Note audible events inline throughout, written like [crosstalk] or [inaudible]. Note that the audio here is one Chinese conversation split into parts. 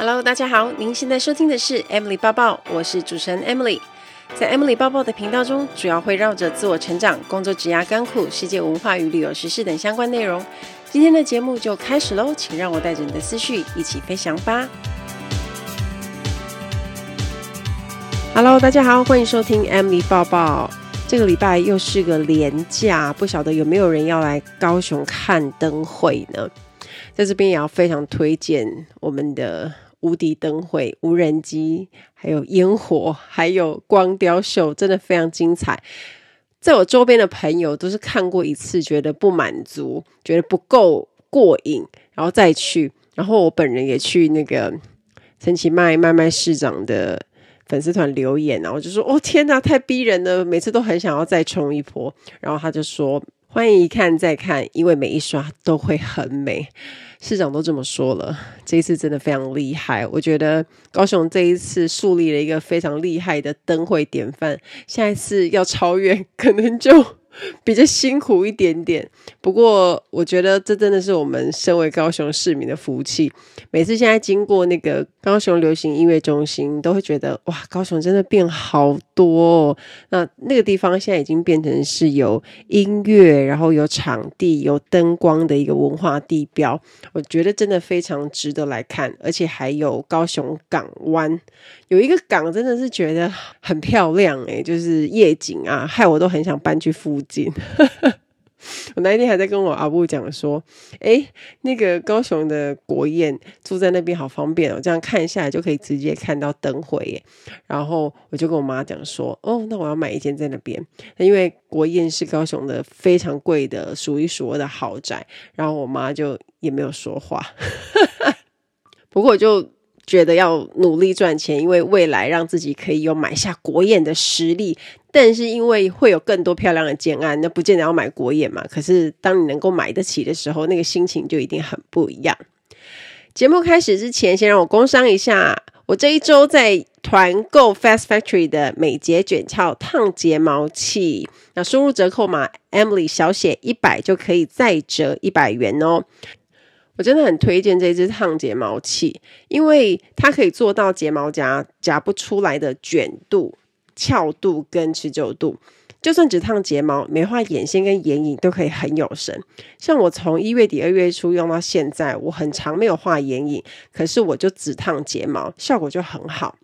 Hello，大家好，您现在收听的是 Emily 抱抱，我是主持人 Emily。在 Emily 抱抱的频道中，主要会绕着自我成长、工作、职涯、甘苦、世界文化与旅游时事等相关内容。今天的节目就开始喽，请让我带着你的思绪一起飞翔吧。Hello，大家好，欢迎收听 Emily 抱抱。这个礼拜又是个连假，不晓得有没有人要来高雄看灯会呢？在这边也要非常推荐我们的。无敌灯会、无人机，还有烟火，还有光雕秀，真的非常精彩。在我周边的朋友都是看过一次，觉得不满足，觉得不够过瘾，然后再去。然后我本人也去那个陈其迈麦麦市长的粉丝团留言，然后就说：“哦天哪，太逼人了！每次都很想要再冲一波。”然后他就说：“欢迎一看再看，因为每一刷都会很美。”市长都这么说了，这一次真的非常厉害。我觉得高雄这一次树立了一个非常厉害的灯会典范，下一次要超越，可能就。比较辛苦一点点，不过我觉得这真的是我们身为高雄市民的福气。每次现在经过那个高雄流行音乐中心，都会觉得哇，高雄真的变好多哦。那那个地方现在已经变成是有音乐，然后有场地、有灯光的一个文化地标。我觉得真的非常值得来看，而且还有高雄港湾，有一个港真的是觉得很漂亮诶，就是夜景啊，害我都很想搬去附近。[laughs] 我那天还在跟我阿布讲说，诶，那个高雄的国宴住在那边好方便哦，这样看下来就可以直接看到灯会耶。然后我就跟我妈讲说，哦，那我要买一间在那边，因为国宴是高雄的非常贵的数一数二的豪宅。然后我妈就也没有说话，[laughs] 不过我就。觉得要努力赚钱，因为未来让自己可以有买下国宴的实力。但是因为会有更多漂亮的建案，那不见得要买国宴嘛。可是当你能够买得起的时候，那个心情就一定很不一样。节目开始之前，先让我工商一下，我这一周在团购 Fast Factory 的美睫卷翘烫睫毛器，那输入折扣码 Emily 小写一百就可以再折一百元哦。我真的很推荐这支烫睫毛器，因为它可以做到睫毛夹夹不出来的卷度、翘度跟持久度。就算只烫睫毛，没画眼线跟眼影都可以很有神。像我从一月底二月初用到现在，我很长没有画眼影，可是我就只烫睫毛，效果就很好。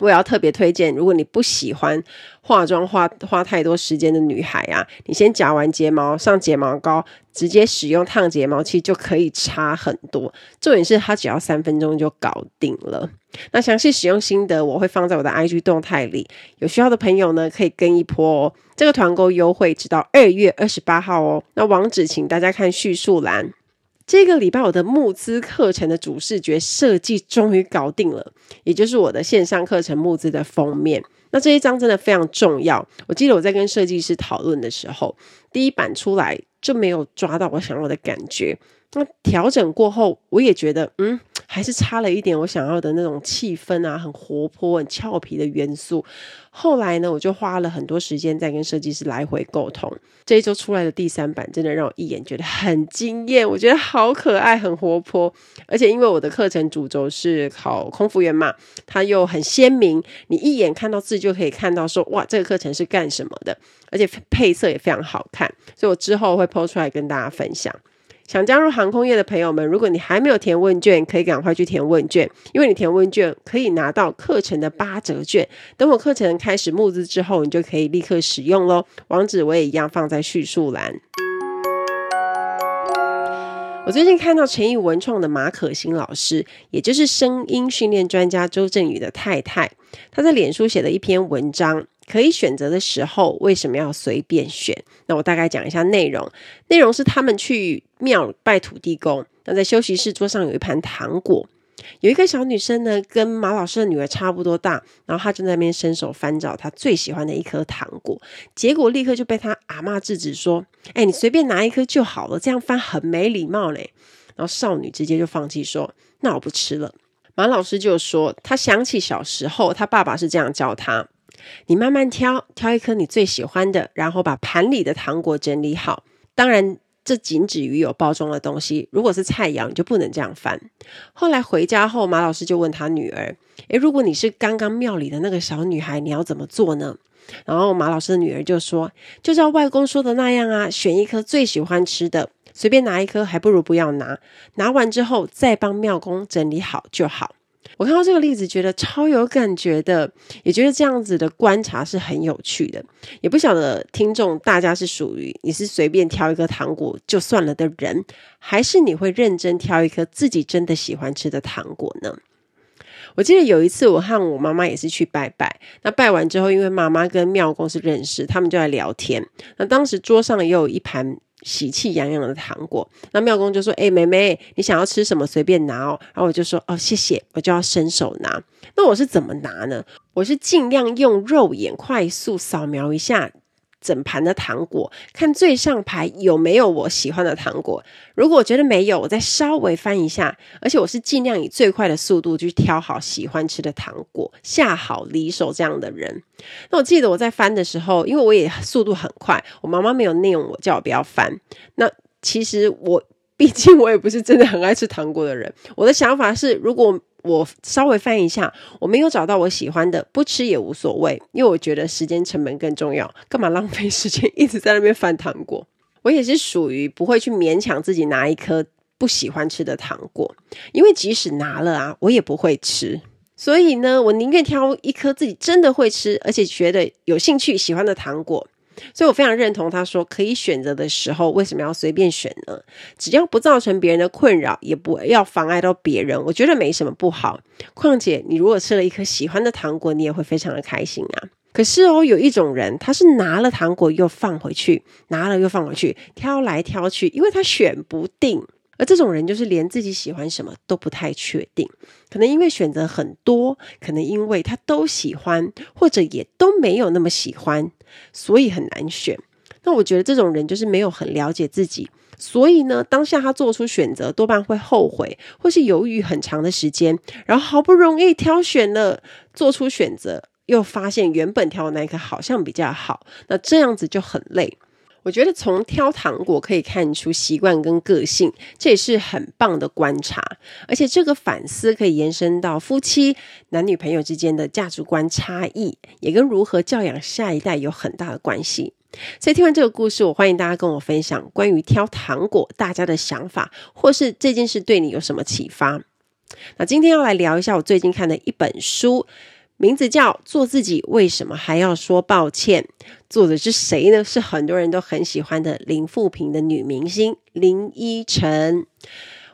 我也要特别推荐，如果你不喜欢化妆花花太多时间的女孩啊，你先夹完睫毛上睫毛膏，直接使用烫睫毛器就可以差很多。重点是它只要三分钟就搞定了。那详细使用心得我会放在我的 IG 动态里，有需要的朋友呢可以跟一波哦。这个团购优惠直到二月二十八号哦。那网址请大家看叙述栏。这个礼拜我的募资课程的主视觉设计终于搞定了，也就是我的线上课程募资的封面。那这一张真的非常重要。我记得我在跟设计师讨论的时候，第一版出来就没有抓到我想要的感觉。那调整过后，我也觉得，嗯。还是差了一点我想要的那种气氛啊，很活泼、很俏皮的元素。后来呢，我就花了很多时间在跟设计师来回沟通。这一周出来的第三版，真的让我一眼觉得很惊艳。我觉得好可爱，很活泼，而且因为我的课程主轴是考空服员嘛，它又很鲜明，你一眼看到字就可以看到说，哇，这个课程是干什么的，而且配色也非常好看。所以我之后会 po 出来跟大家分享。想加入航空业的朋友们，如果你还没有填问卷，可以赶快去填问卷，因为你填问卷可以拿到课程的八折券。等我课程开始募资之后，你就可以立刻使用喽。网址我也一样放在叙述栏。我最近看到诚毅文创的马可欣老师，也就是声音训练专家周振宇的太太，他在脸书写了一篇文章。可以选择的时候，为什么要随便选？那我大概讲一下内容。内容是他们去庙拜土地公，那在休息室桌上有一盘糖果，有一个小女生呢，跟马老师的女儿差不多大，然后她就在那边伸手翻找她最喜欢的一颗糖果，结果立刻就被她阿嬷制止说：“哎，你随便拿一颗就好了，这样翻很没礼貌嘞。”然后少女直接就放弃说：“那我不吃了。”马老师就说：“他想起小时候，他爸爸是这样教他。”你慢慢挑，挑一颗你最喜欢的，然后把盘里的糖果整理好。当然，这仅止于有包装的东西。如果是菜肴，你就不能这样翻。后来回家后，马老师就问他女儿：“诶，如果你是刚刚庙里的那个小女孩，你要怎么做呢？”然后马老师的女儿就说：“就照外公说的那样啊，选一颗最喜欢吃的，随便拿一颗，还不如不要拿。拿完之后再帮庙公整理好就好。”我看到这个例子，觉得超有感觉的，也觉得这样子的观察是很有趣的。也不晓得听众大家是属于你是随便挑一颗糖果就算了的人，还是你会认真挑一颗自己真的喜欢吃的糖果呢？我记得有一次，我和我妈妈也是去拜拜。那拜完之后，因为妈妈跟庙公是认识，他们就来聊天。那当时桌上也有一盘喜气洋洋的糖果。那庙公就说：“哎，妹妹，你想要吃什么？随便拿哦。”然后我就说：“哦，谢谢。”我就要伸手拿。那我是怎么拿呢？我是尽量用肉眼快速扫描一下。整盘的糖果，看最上排有没有我喜欢的糖果。如果我觉得没有，我再稍微翻一下。而且我是尽量以最快的速度去挑好喜欢吃的糖果，下好离手这样的人。那我记得我在翻的时候，因为我也速度很快，我妈妈没有念我，叫我不要翻。那其实我 [laughs] 毕竟我也不是真的很爱吃糖果的人。我的想法是，如果我稍微翻一下，我没有找到我喜欢的，不吃也无所谓，因为我觉得时间成本更重要。干嘛浪费时间一直在那边翻糖果？我也是属于不会去勉强自己拿一颗不喜欢吃的糖果，因为即使拿了啊，我也不会吃。所以呢，我宁愿挑一颗自己真的会吃，而且觉得有兴趣、喜欢的糖果。所以我非常认同他说，可以选择的时候，为什么要随便选呢？只要不造成别人的困扰，也不要妨碍到别人，我觉得没什么不好。况且你如果吃了一颗喜欢的糖果，你也会非常的开心啊。可是哦，有一种人，他是拿了糖果又放回去，拿了又放回去，挑来挑去，因为他选不定。而这种人就是连自己喜欢什么都不太确定，可能因为选择很多，可能因为他都喜欢，或者也都没有那么喜欢，所以很难选。那我觉得这种人就是没有很了解自己，所以呢，当下他做出选择，多半会后悔，或是犹豫很长的时间，然后好不容易挑选了，做出选择，又发现原本挑的那一颗好像比较好，那这样子就很累。我觉得从挑糖果可以看出习惯跟个性，这也是很棒的观察。而且这个反思可以延伸到夫妻、男女朋友之间的价值观差异，也跟如何教养下一代有很大的关系。所以听完这个故事，我欢迎大家跟我分享关于挑糖果大家的想法，或是这件事对你有什么启发。那今天要来聊一下我最近看的一本书。名字叫《做自己为什么还要说抱歉》，作者是谁呢？是很多人都很喜欢的林富平的女明星林依晨。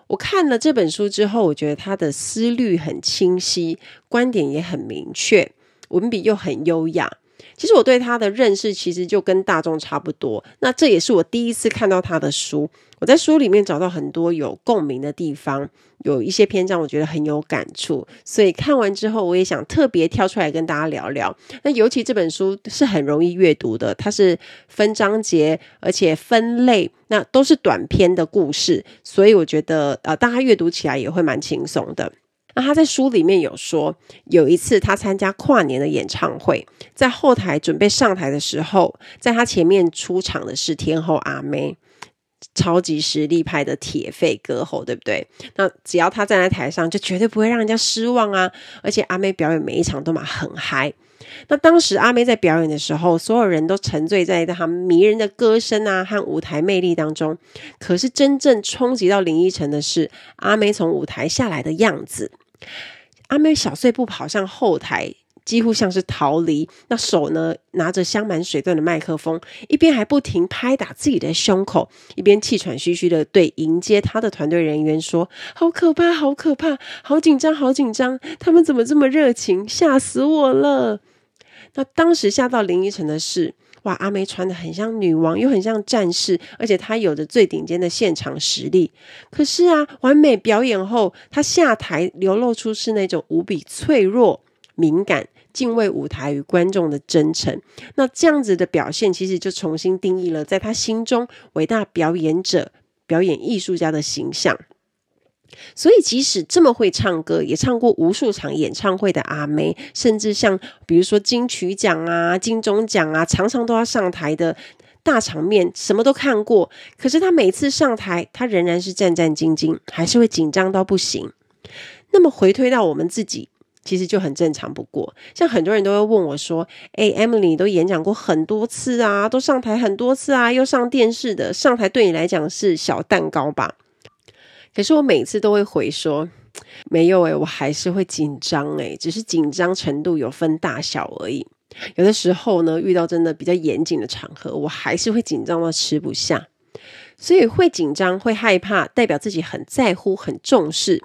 我看了这本书之后，我觉得她的思虑很清晰，观点也很明确，文笔又很优雅。其实我对他的认识其实就跟大众差不多，那这也是我第一次看到他的书。我在书里面找到很多有共鸣的地方，有一些篇章我觉得很有感触，所以看完之后我也想特别挑出来跟大家聊聊。那尤其这本书是很容易阅读的，它是分章节，而且分类，那都是短篇的故事，所以我觉得呃大家阅读起来也会蛮轻松的。那他在书里面有说，有一次他参加跨年的演唱会，在后台准备上台的时候，在他前面出场的是天后阿妹，超级实力派的铁肺歌后，对不对？那只要他站在台上，就绝对不会让人家失望啊！而且阿妹表演每一场都嘛很嗨。那当时阿妹在表演的时候，所有人都沉醉在她迷人的歌声啊和舞台魅力当中。可是真正冲击到林依晨的是阿妹从舞台下来的样子。阿妹小碎步跑上后台，几乎像是逃离。那手呢，拿着镶满水钻的麦克风，一边还不停拍打自己的胸口，一边气喘吁吁的对迎接他的团队人员说：“好可怕，好可怕，好紧张，好紧张！他们怎么这么热情？吓死我了！”那当时吓到林依晨的是。哇，阿妹穿得很像女王，又很像战士，而且她有着最顶尖的现场实力。可是啊，完美表演后，她下台流露出是那种无比脆弱、敏感、敬畏舞台与观众的真诚。那这样子的表现，其实就重新定义了在她心中伟大表演者、表演艺术家的形象。所以，即使这么会唱歌，也唱过无数场演唱会的阿妹，甚至像比如说金曲奖啊、金钟奖啊，常常都要上台的大场面什么都看过，可是他每次上台，他仍然是战战兢兢，还是会紧张到不行。那么回推到我们自己，其实就很正常不过。像很多人都会问我说：“诶，Emily，都演讲过很多次啊，都上台很多次啊，又上电视的，上台对你来讲是小蛋糕吧？”可是我每次都会回说：“没有诶，我还是会紧张诶，只是紧张程度有分大小而已。有的时候呢，遇到真的比较严谨的场合，我还是会紧张到吃不下。”所以会紧张、会害怕，代表自己很在乎、很重视，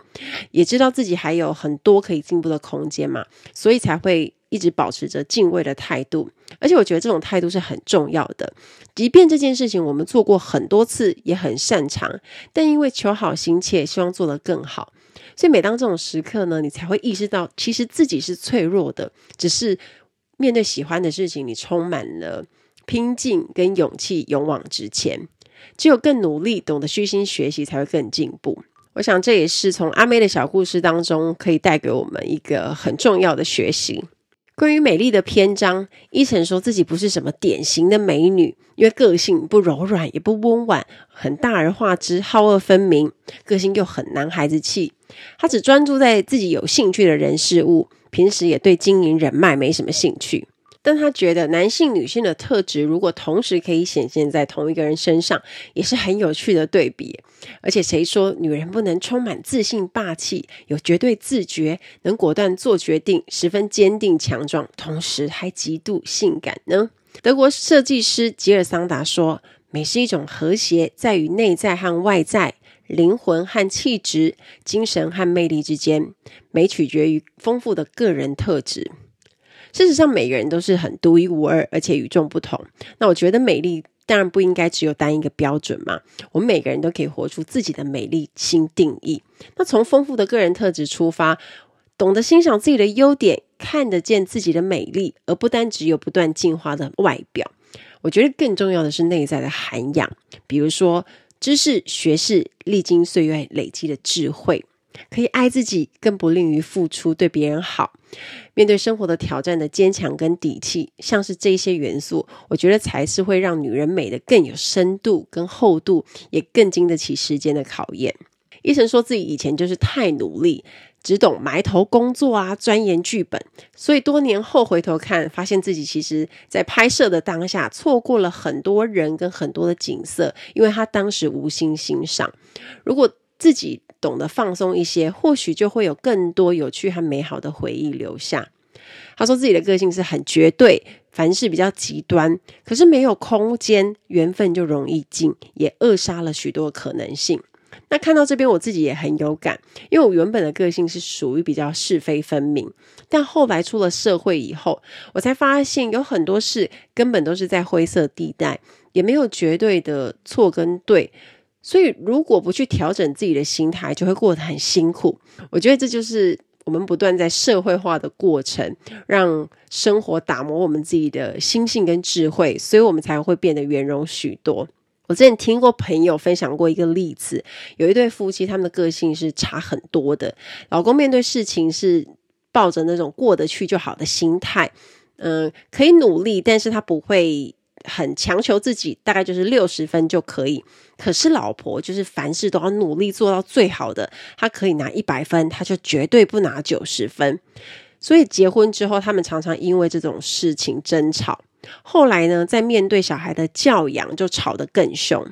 也知道自己还有很多可以进步的空间嘛，所以才会一直保持着敬畏的态度。而且我觉得这种态度是很重要的。即便这件事情我们做过很多次，也很擅长，但因为求好心切，希望做得更好，所以每当这种时刻呢，你才会意识到，其实自己是脆弱的，只是面对喜欢的事情，你充满了拼劲跟勇气，勇往直前。只有更努力，懂得虚心学习，才会更进步。我想这也是从阿妹的小故事当中可以带给我们一个很重要的学习。关于美丽的篇章，伊晨说自己不是什么典型的美女，因为个性不柔软，也不温婉，很大而化之，好恶分明，个性又很男孩子气。她只专注在自己有兴趣的人事物，平时也对经营人脉没什么兴趣。但他觉得男性、女性的特质如果同时可以显现在同一个人身上，也是很有趣的对比。而且谁说女人不能充满自信、霸气，有绝对自觉，能果断做决定，十分坚定强壮，同时还极度性感呢？德国设计师吉尔桑达说：“美是一种和谐，在于内在和外在、灵魂和气质、精神和魅力之间。美取决于丰富的个人特质。”事实上，每个人都是很独一无二，而且与众不同。那我觉得美丽当然不应该只有单一个标准嘛。我们每个人都可以活出自己的美丽新定义。那从丰富的个人特质出发，懂得欣赏自己的优点，看得见自己的美丽，而不单只有不断进化的外表。我觉得更重要的是内在的涵养，比如说知识、学识，历经岁月累积的智慧。可以爱自己，更不吝于付出，对别人好。面对生活的挑战的坚强跟底气，像是这些元素，我觉得才是会让女人美得更有深度跟厚度，也更经得起时间的考验。伊晨说自己以前就是太努力，只懂埋头工作啊，钻研剧本，所以多年后回头看，发现自己其实在拍摄的当下错过了很多人跟很多的景色，因为他当时无心欣赏。如果自己懂得放松一些，或许就会有更多有趣和美好的回忆留下。他说自己的个性是很绝对，凡事比较极端，可是没有空间，缘分就容易尽，也扼杀了许多可能性。那看到这边，我自己也很有感，因为我原本的个性是属于比较是非分明，但后来出了社会以后，我才发现有很多事根本都是在灰色地带，也没有绝对的错跟对。所以，如果不去调整自己的心态，就会过得很辛苦。我觉得这就是我们不断在社会化的过程，让生活打磨我们自己的心性跟智慧，所以我们才会变得圆融许多。我之前听过朋友分享过一个例子，有一对夫妻，他们的个性是差很多的。老公面对事情是抱着那种过得去就好的心态，嗯，可以努力，但是他不会。很强求自己，大概就是六十分就可以。可是老婆就是凡事都要努力做到最好的，她可以拿一百分，她就绝对不拿九十分。所以结婚之后，他们常常因为这种事情争吵。后来呢，在面对小孩的教养，就吵得更凶。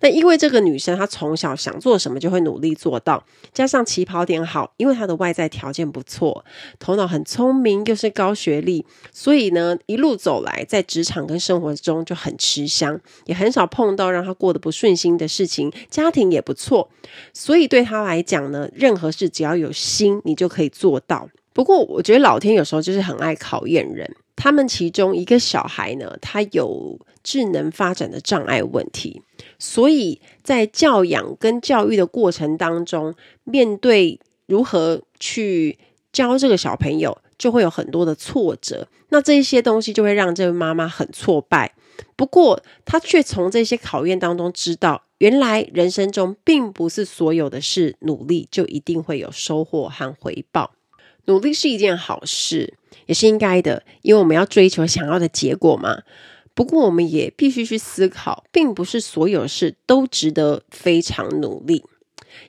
那因为这个女生，她从小想做什么就会努力做到，加上起跑点好，因为她的外在条件不错，头脑很聪明，又是高学历，所以呢，一路走来，在职场跟生活中就很吃香，也很少碰到让她过得不顺心的事情，家庭也不错，所以对她来讲呢，任何事只要有心，你就可以做到。不过，我觉得老天有时候就是很爱考验人。他们其中一个小孩呢，他有智能发展的障碍问题，所以在教养跟教育的过程当中，面对如何去教这个小朋友，就会有很多的挫折。那这些东西就会让这位妈妈很挫败。不过，她却从这些考验当中知道，原来人生中并不是所有的事努力就一定会有收获和回报。努力是一件好事，也是应该的，因为我们要追求想要的结果嘛。不过，我们也必须去思考，并不是所有事都值得非常努力，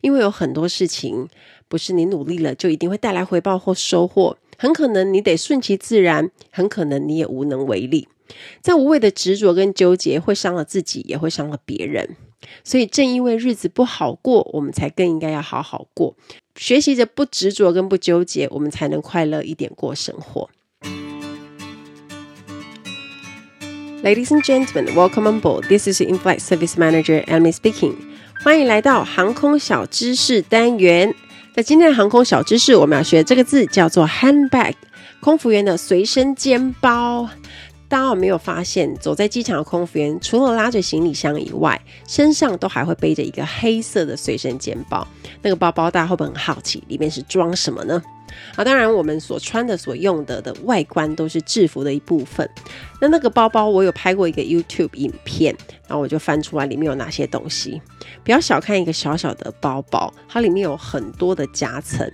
因为有很多事情不是你努力了就一定会带来回报或收获，很可能你得顺其自然，很可能你也无能为力。在无谓的执着跟纠结，会伤了自己，也会伤了别人。所以，正因为日子不好过，我们才更应该要好好过，学习着不执着跟不纠结，我们才能快乐一点过生活。Ladies and gentlemen, welcome on board. This is In-flight Service Manager Emily speaking. 欢迎来到航空小知识单元。在今天的航空小知识，我们要学这个字叫做 handbag，空服员的随身肩包。大家有没有发现，走在机场的空服员，除了拉着行李箱以外，身上都还会背着一个黑色的随身肩包。那个包包，大家会不会很好奇，里面是装什么呢？啊，当然，我们所穿的、所用的的外观都是制服的一部分。那那个包包，我有拍过一个 YouTube 影片，然后我就翻出来里面有哪些东西。不要小看一个小小的包包，它里面有很多的夹层，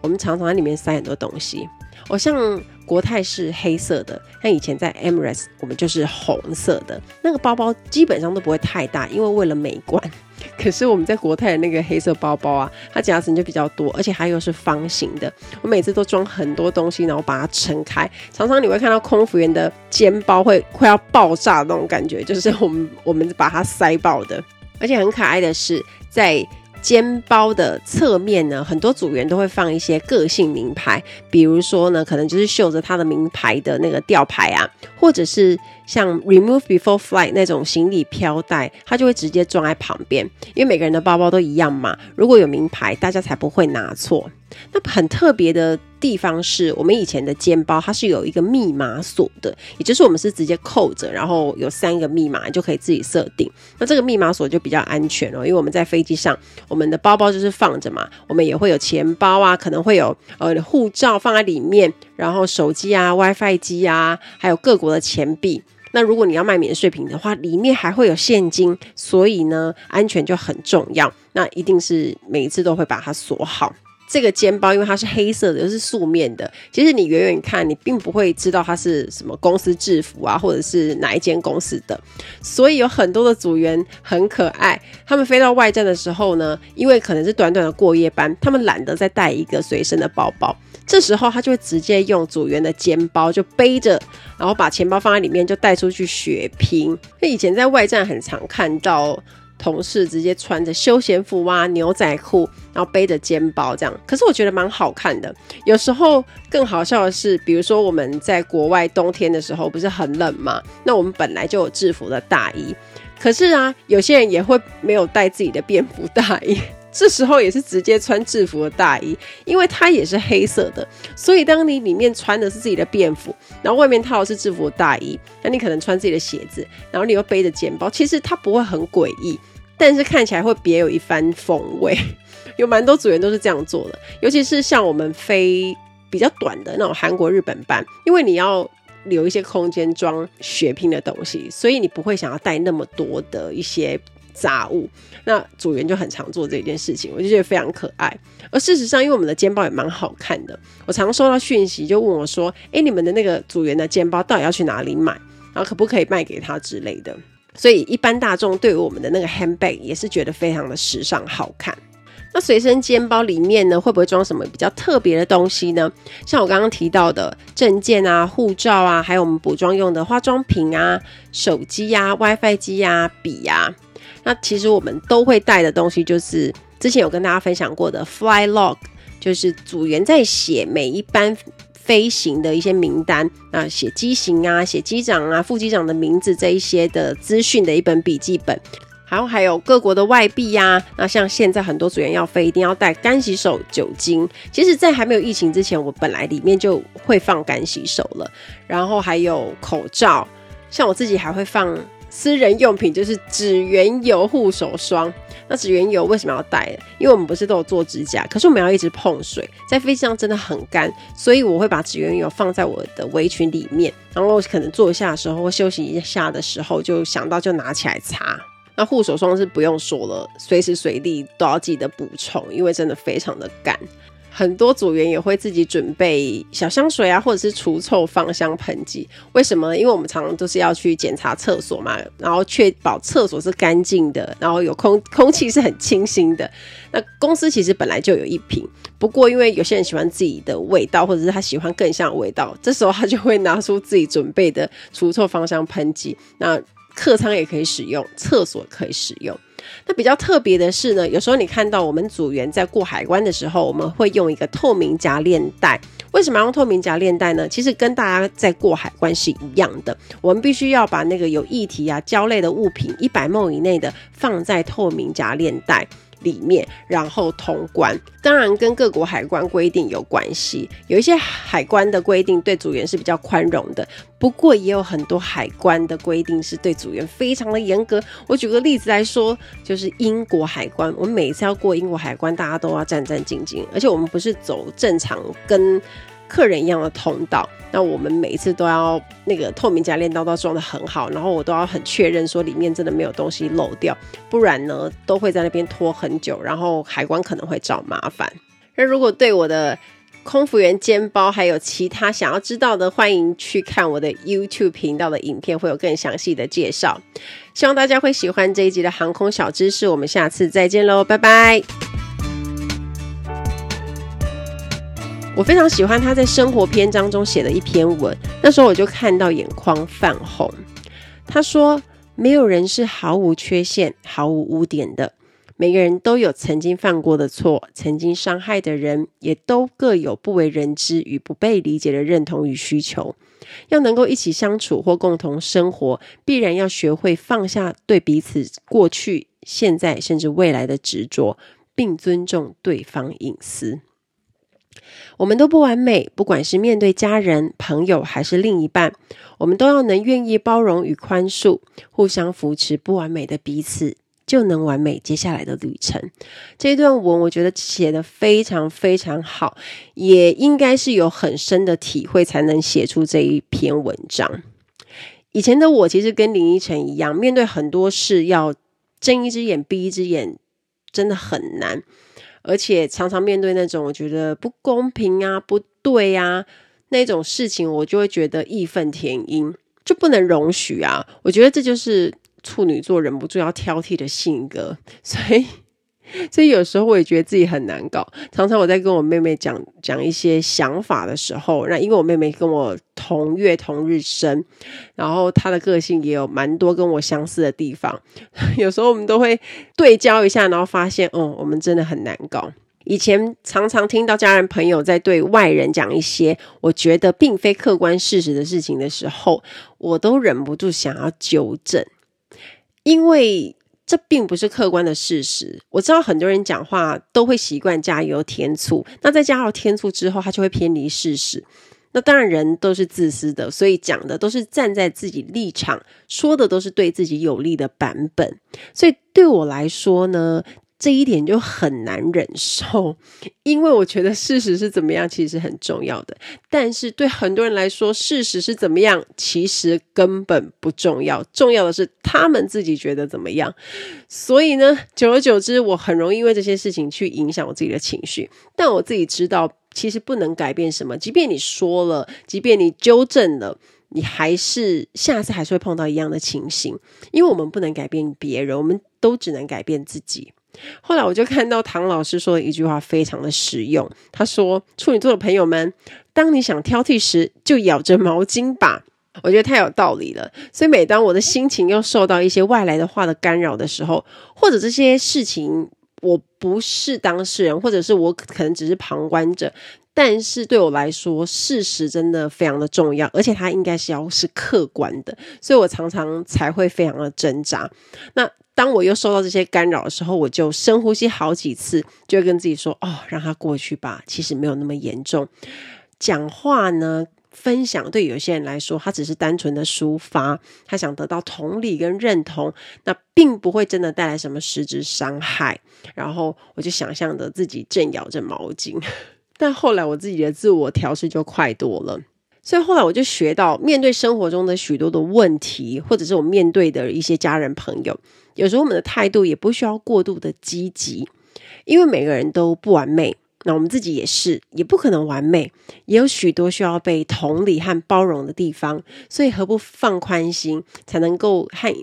我们常常在里面塞很多东西。我像国泰是黑色的，像以前在 Emirates，我们就是红色的。那个包包基本上都不会太大，因为为了美观。[laughs] 可是我们在国泰的那个黑色包包啊，它夹层就比较多，而且它又是方形的。我每次都装很多东西，然后把它撑开。常常你会看到空服员的肩包会快要爆炸那种感觉，就是我们我们把它塞爆的。而且很可爱的是，在肩包的侧面呢，很多组员都会放一些个性名牌，比如说呢，可能就是绣着他的名牌的那个吊牌啊，或者是像 Remove Before Flight 那种行李飘带，它就会直接装在旁边，因为每个人的包包都一样嘛，如果有名牌，大家才不会拿错。那很特别的地方是我们以前的肩包，它是有一个密码锁的，也就是我们是直接扣着，然后有三个密码就可以自己设定。那这个密码锁就比较安全哦，因为我们在飞机上，我们的包包就是放着嘛，我们也会有钱包啊，可能会有呃护照放在里面，然后手机啊、WiFi 机啊，还有各国的钱币。那如果你要卖免税品的话，里面还会有现金，所以呢，安全就很重要。那一定是每一次都会把它锁好。这个肩包因为它是黑色的，又是素面的，其实你远远看，你并不会知道它是什么公司制服啊，或者是哪一间公司的。所以有很多的组员很可爱，他们飞到外站的时候呢，因为可能是短短的过夜班，他们懒得再带一个随身的包包，这时候他就会直接用组员的肩包就背着，然后把钱包放在里面就带出去血拼。那以前在外站很常看到。同事直接穿着休闲服啊、牛仔裤，然后背着肩包这样，可是我觉得蛮好看的。有时候更好笑的是，比如说我们在国外冬天的时候不是很冷嘛，那我们本来就有制服的大衣，可是啊，有些人也会没有带自己的便服大衣，[laughs] 这时候也是直接穿制服的大衣，因为它也是黑色的，所以当你里面穿的是自己的便服，然后外面套的是制服的大衣，那你可能穿自己的鞋子，然后你又背着肩包，其实它不会很诡异。但是看起来会别有一番风味，有蛮多组员都是这样做的，尤其是像我们飞比较短的那种韩国、日本班，因为你要留一些空间装血拼的东西，所以你不会想要带那么多的一些杂物。那组员就很常做这件事情，我就觉得非常可爱。而事实上，因为我们的肩包也蛮好看的，我常收到讯息就问我说：“哎，你们的那个组员的肩包到底要去哪里买？然后可不可以卖给他之类的？”所以一般大众对于我们的那个 handbag 也是觉得非常的时尚好看。那随身肩包里面呢，会不会装什么比较特别的东西呢？像我刚刚提到的证件啊、护照啊，还有我们补妆用的化妆品啊、手机啊、WiFi 机啊、笔啊。那其实我们都会带的东西，就是之前有跟大家分享过的 Fly Log，就是组员在写每一班。飞行的一些名单啊，写机型啊，写机长啊、副机长的名字这一些的资讯的一本笔记本，然后还有各国的外币呀、啊。那像现在很多组员要飞，一定要带干洗手、酒精。其实，在还没有疫情之前，我本来里面就会放干洗手了。然后还有口罩，像我自己还会放。私人用品就是指缘油护手霜。那指缘油为什么要带？因为我们不是都有做指甲，可是我们要一直碰水，在飞机上真的很干，所以我会把指缘油放在我的围裙里面，然后可能坐下的时候或休息一下的时候，就想到就拿起来擦。那护手霜是不用说了，随时随地都要记得补充，因为真的非常的干。很多组员也会自己准备小香水啊，或者是除臭芳香喷剂。为什么？因为我们常常都是要去检查厕所嘛，然后确保厕所是干净的，然后有空空气是很清新的。那公司其实本来就有一瓶，不过因为有些人喜欢自己的味道，或者是他喜欢更像的味道，这时候他就会拿出自己准备的除臭芳香喷剂。那客舱也可以使用，厕所可以使用。那比较特别的是呢，有时候你看到我们组员在过海关的时候，我们会用一个透明夹链袋。为什么要用透明夹链袋呢？其实跟大家在过海关是一样的，我们必须要把那个有液体啊、胶类的物品一百 ml 以内的放在透明夹链袋里面，然后通关。当然跟各国海关规定有关系，有一些海关的规定对组员是比较宽容的，不过也有很多海关的规定是对组员非常的严格。我举个例子来说，就是英国海关，我们每一次要过英国海关，大家都要战战兢兢，而且我们不是走正常跟客人一样的通道，那我们每一次都要那个透明夹链刀都装得很好，然后我都要很确认说里面真的没有东西漏掉，不然呢都会在那边拖很久，然后海关可能会找麻烦。那如果对我的空服员肩包还有其他想要知道的，欢迎去看我的 YouTube 频道的影片，会有更详细的介绍。希望大家会喜欢这一集的航空小知识，我们下次再见喽，拜拜。我非常喜欢他在生活篇章中写的一篇文，那时候我就看到眼眶泛红。他说：“没有人是毫无缺陷、毫无污点的，每个人都有曾经犯过的错，曾经伤害的人，也都各有不为人知与不被理解的认同与需求。要能够一起相处或共同生活，必然要学会放下对彼此过去、现在甚至未来的执着，并尊重对方隐私。”我们都不完美，不管是面对家人、朋友还是另一半，我们都要能愿意包容与宽恕，互相扶持不完美的彼此，就能完美接下来的旅程。这一段文我觉得写得非常非常好，也应该是有很深的体会才能写出这一篇文章。以前的我其实跟林依晨一样，面对很多事要睁一只眼闭一只眼，真的很难。而且常常面对那种我觉得不公平啊、不对啊那种事情，我就会觉得义愤填膺，就不能容许啊。我觉得这就是处女座忍不住要挑剔的性格，所以。所以有时候我也觉得自己很难搞。常常我在跟我妹妹讲讲一些想法的时候，那因为我妹妹跟我同月同日生，然后她的个性也有蛮多跟我相似的地方。[laughs] 有时候我们都会对焦一下，然后发现，嗯，我们真的很难搞。以前常常听到家人朋友在对外人讲一些我觉得并非客观事实的事情的时候，我都忍不住想要纠正，因为。这并不是客观的事实。我知道很多人讲话都会习惯加油添醋，那在加油添醋之后，他就会偏离事实。那当然，人都是自私的，所以讲的都是站在自己立场，说的都是对自己有利的版本。所以对我来说呢，这一点就很难忍受，因为我觉得事实是怎么样，其实很重要的。但是对很多人来说，事实是怎么样，其实根本不重要。重要的是他们自己觉得怎么样。所以呢，久而久之，我很容易因为这些事情去影响我自己的情绪。但我自己知道，其实不能改变什么。即便你说了，即便你纠正了，你还是下次还是会碰到一样的情形。因为我们不能改变别人，我们都只能改变自己。后来我就看到唐老师说的一句话，非常的实用。他说：“处女座的朋友们，当你想挑剔时，就咬着毛巾吧。”我觉得太有道理了。所以每当我的心情又受到一些外来的话的干扰的时候，或者这些事情我不是当事人，或者是我可能只是旁观者，但是对我来说，事实真的非常的重要，而且它应该是要是客观的，所以我常常才会非常的挣扎。那。当我又受到这些干扰的时候，我就深呼吸好几次，就会跟自己说：“哦，让它过去吧，其实没有那么严重。”讲话呢，分享对有些人来说，他只是单纯的抒发，他想得到同理跟认同，那并不会真的带来什么实质伤害。然后我就想象着自己正咬着毛巾，但后来我自己的自我调试就快多了。所以后来我就学到，面对生活中的许多的问题，或者是我面对的一些家人朋友，有时候我们的态度也不需要过度的积极，因为每个人都不完美，那我们自己也是，也不可能完美，也有许多需要被同理和包容的地方。所以何不放宽心，才能够和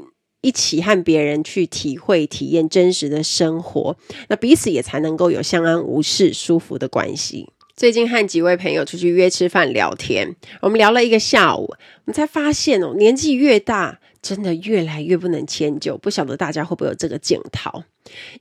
一起和别人去体会、体验真实的生活。那彼此也才能够有相安无事、舒服的关系。最近和几位朋友出去约吃饭聊天，我们聊了一个下午，我们才发现哦，年纪越大，真的越来越不能迁就。不晓得大家会不会有这个检讨？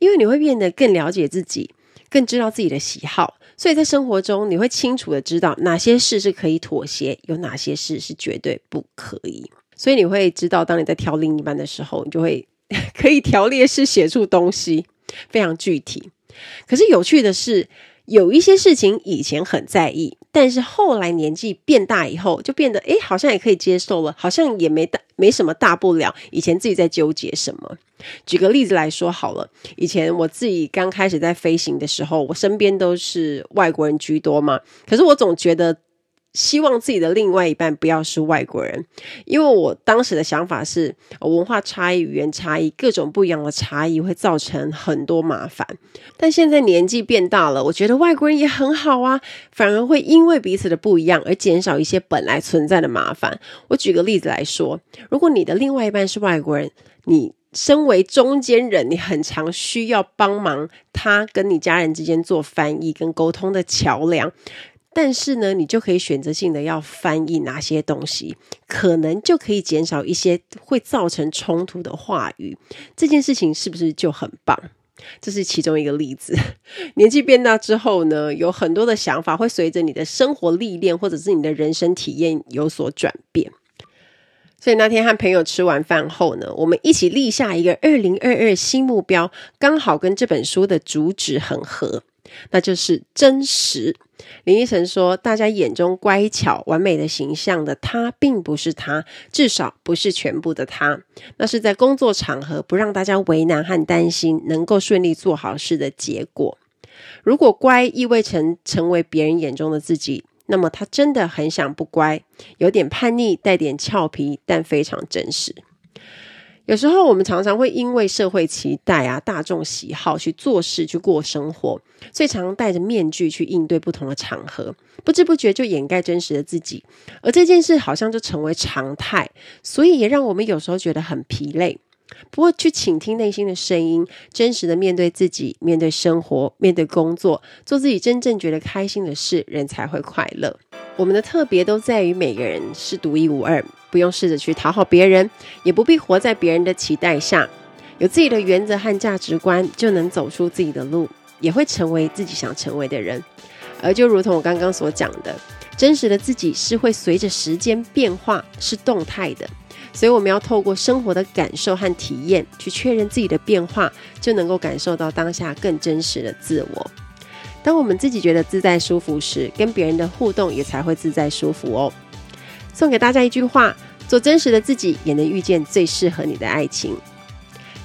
因为你会变得更了解自己。更知道自己的喜好，所以在生活中你会清楚的知道哪些事是可以妥协，有哪些事是绝对不可以。所以你会知道，当你在挑另一半的时候，你就会 [laughs] 可以条列式写出东西，非常具体。可是有趣的是，有一些事情以前很在意，但是后来年纪变大以后，就变得诶，好像也可以接受了，好像也没大没什么大不了。以前自己在纠结什么？举个例子来说好了，以前我自己刚开始在飞行的时候，我身边都是外国人居多嘛，可是我总觉得。希望自己的另外一半不要是外国人，因为我当时的想法是文化差异、语言差异、各种不一样的差异会造成很多麻烦。但现在年纪变大了，我觉得外国人也很好啊，反而会因为彼此的不一样而减少一些本来存在的麻烦。我举个例子来说，如果你的另外一半是外国人，你身为中间人，你很常需要帮忙他跟你家人之间做翻译跟沟通的桥梁。但是呢，你就可以选择性的要翻译哪些东西，可能就可以减少一些会造成冲突的话语。这件事情是不是就很棒？这是其中一个例子。[laughs] 年纪变大之后呢，有很多的想法会随着你的生活历练或者是你的人生体验有所转变。所以那天和朋友吃完饭后呢，我们一起立下一个二零二二新目标，刚好跟这本书的主旨很合。那就是真实。林依晨说：“大家眼中乖巧、完美的形象的他，并不是他，至少不是全部的他。那是在工作场合不让大家为难和担心，能够顺利做好事的结果。如果乖意味成成为别人眼中的自己，那么他真的很想不乖，有点叛逆，带点俏皮，但非常真实。”有时候我们常常会因为社会期待啊、大众喜好去做事、去过生活，所以常常戴着面具去应对不同的场合，不知不觉就掩盖真实的自己，而这件事好像就成为常态，所以也让我们有时候觉得很疲累。不过，去倾听内心的声音，真实的面对自己、面对生活、面对工作，做自己真正觉得开心的事，人才会快乐。我们的特别都在于每个人是独一无二，不用试着去讨好别人，也不必活在别人的期待下，有自己的原则和价值观，就能走出自己的路，也会成为自己想成为的人。而就如同我刚刚所讲的，真实的自己是会随着时间变化，是动态的，所以我们要透过生活的感受和体验，去确认自己的变化，就能够感受到当下更真实的自我。当我们自己觉得自在舒服时，跟别人的互动也才会自在舒服哦。送给大家一句话：做真实的自己，也能遇见最适合你的爱情。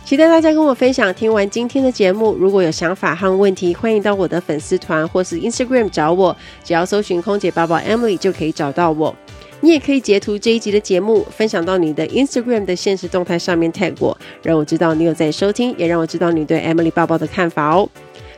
期待大家跟我分享。听完今天的节目，如果有想法和问题，欢迎到我的粉丝团或是 Instagram 找我，只要搜寻空姐报报 Emily 就可以找到我。你也可以截图这一集的节目，分享到你的 Instagram 的现实动态上面 tag 我，让我知道你有在收听，也让我知道你对 Emily 报报的看法哦。